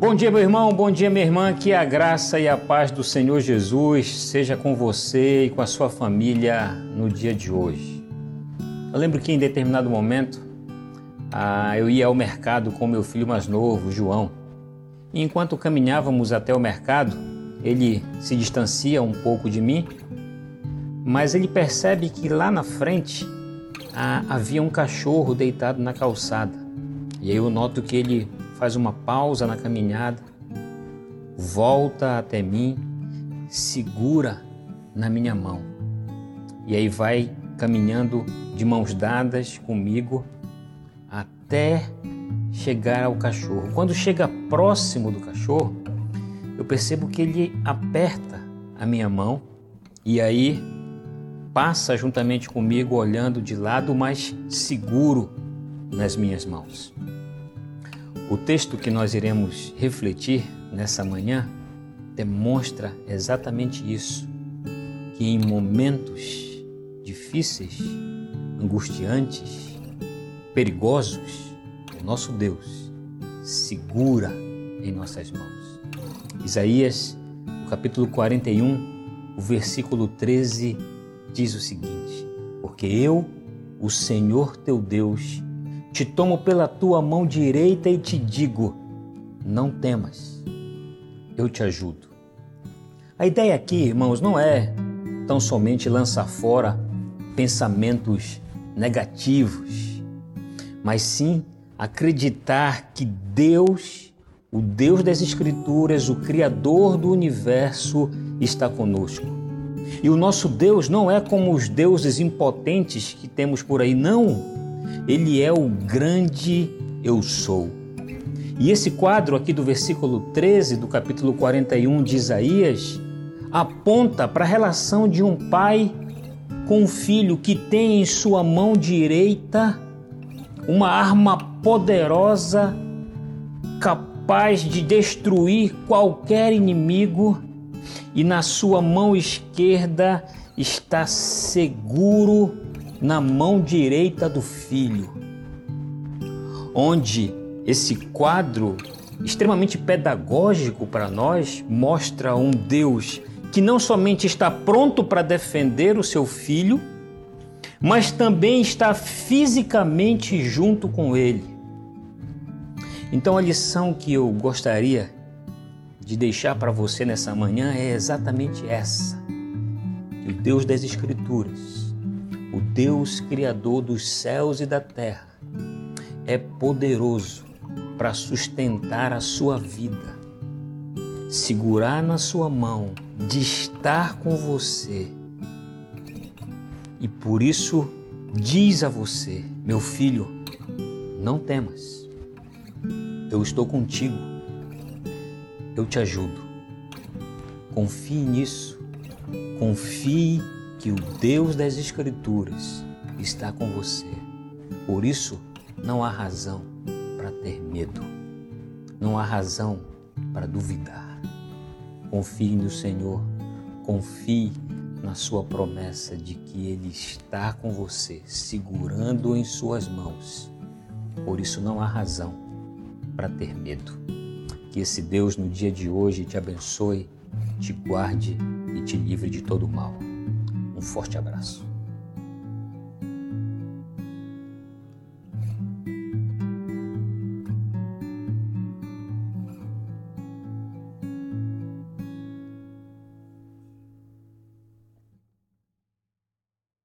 Bom dia, meu irmão, bom dia, minha irmã. Que a graça e a paz do Senhor Jesus seja com você e com a sua família no dia de hoje. Eu lembro que em determinado momento ah, eu ia ao mercado com meu filho mais novo, João. E enquanto caminhávamos até o mercado, ele se distancia um pouco de mim, mas ele percebe que lá na frente ah, havia um cachorro deitado na calçada. E aí eu noto que ele faz uma pausa na caminhada, volta até mim, segura na minha mão. E aí vai caminhando de mãos dadas comigo até chegar ao cachorro. Quando chega próximo do cachorro, eu percebo que ele aperta a minha mão e aí passa juntamente comigo olhando de lado, mas seguro nas minhas mãos. O texto que nós iremos refletir nessa manhã demonstra exatamente isso, que em momentos difíceis, angustiantes, perigosos, o nosso Deus segura em nossas mãos. Isaías, capítulo 41, o versículo 13 diz o seguinte: Porque eu, o Senhor teu Deus, te tomo pela tua mão direita e te digo: não temas, eu te ajudo. A ideia aqui, irmãos, não é tão somente lançar fora pensamentos negativos, mas sim acreditar que Deus, o Deus das Escrituras, o Criador do universo, está conosco. E o nosso Deus não é como os deuses impotentes que temos por aí, não. Ele é o grande eu sou. E esse quadro aqui do versículo 13 do capítulo 41 de Isaías aponta para a relação de um pai com um filho que tem em sua mão direita uma arma poderosa capaz de destruir qualquer inimigo e na sua mão esquerda está seguro na mão direita do Filho, onde esse quadro extremamente pedagógico para nós mostra um Deus que não somente está pronto para defender o seu filho, mas também está fisicamente junto com ele. Então a lição que eu gostaria de deixar para você nessa manhã é exatamente essa: que o Deus das Escrituras o Deus Criador dos céus e da terra, é poderoso para sustentar a sua vida, segurar na sua mão, de estar com você. E por isso diz a você, meu filho, não temas, eu estou contigo, eu te ajudo. Confie nisso, confie que o Deus das Escrituras está com você. Por isso, não há razão para ter medo, não há razão para duvidar. Confie no Senhor, confie na Sua promessa de que Ele está com você, segurando em Suas mãos. Por isso, não há razão para ter medo. Que esse Deus no dia de hoje te abençoe, te guarde e te livre de todo mal. Um forte abraço.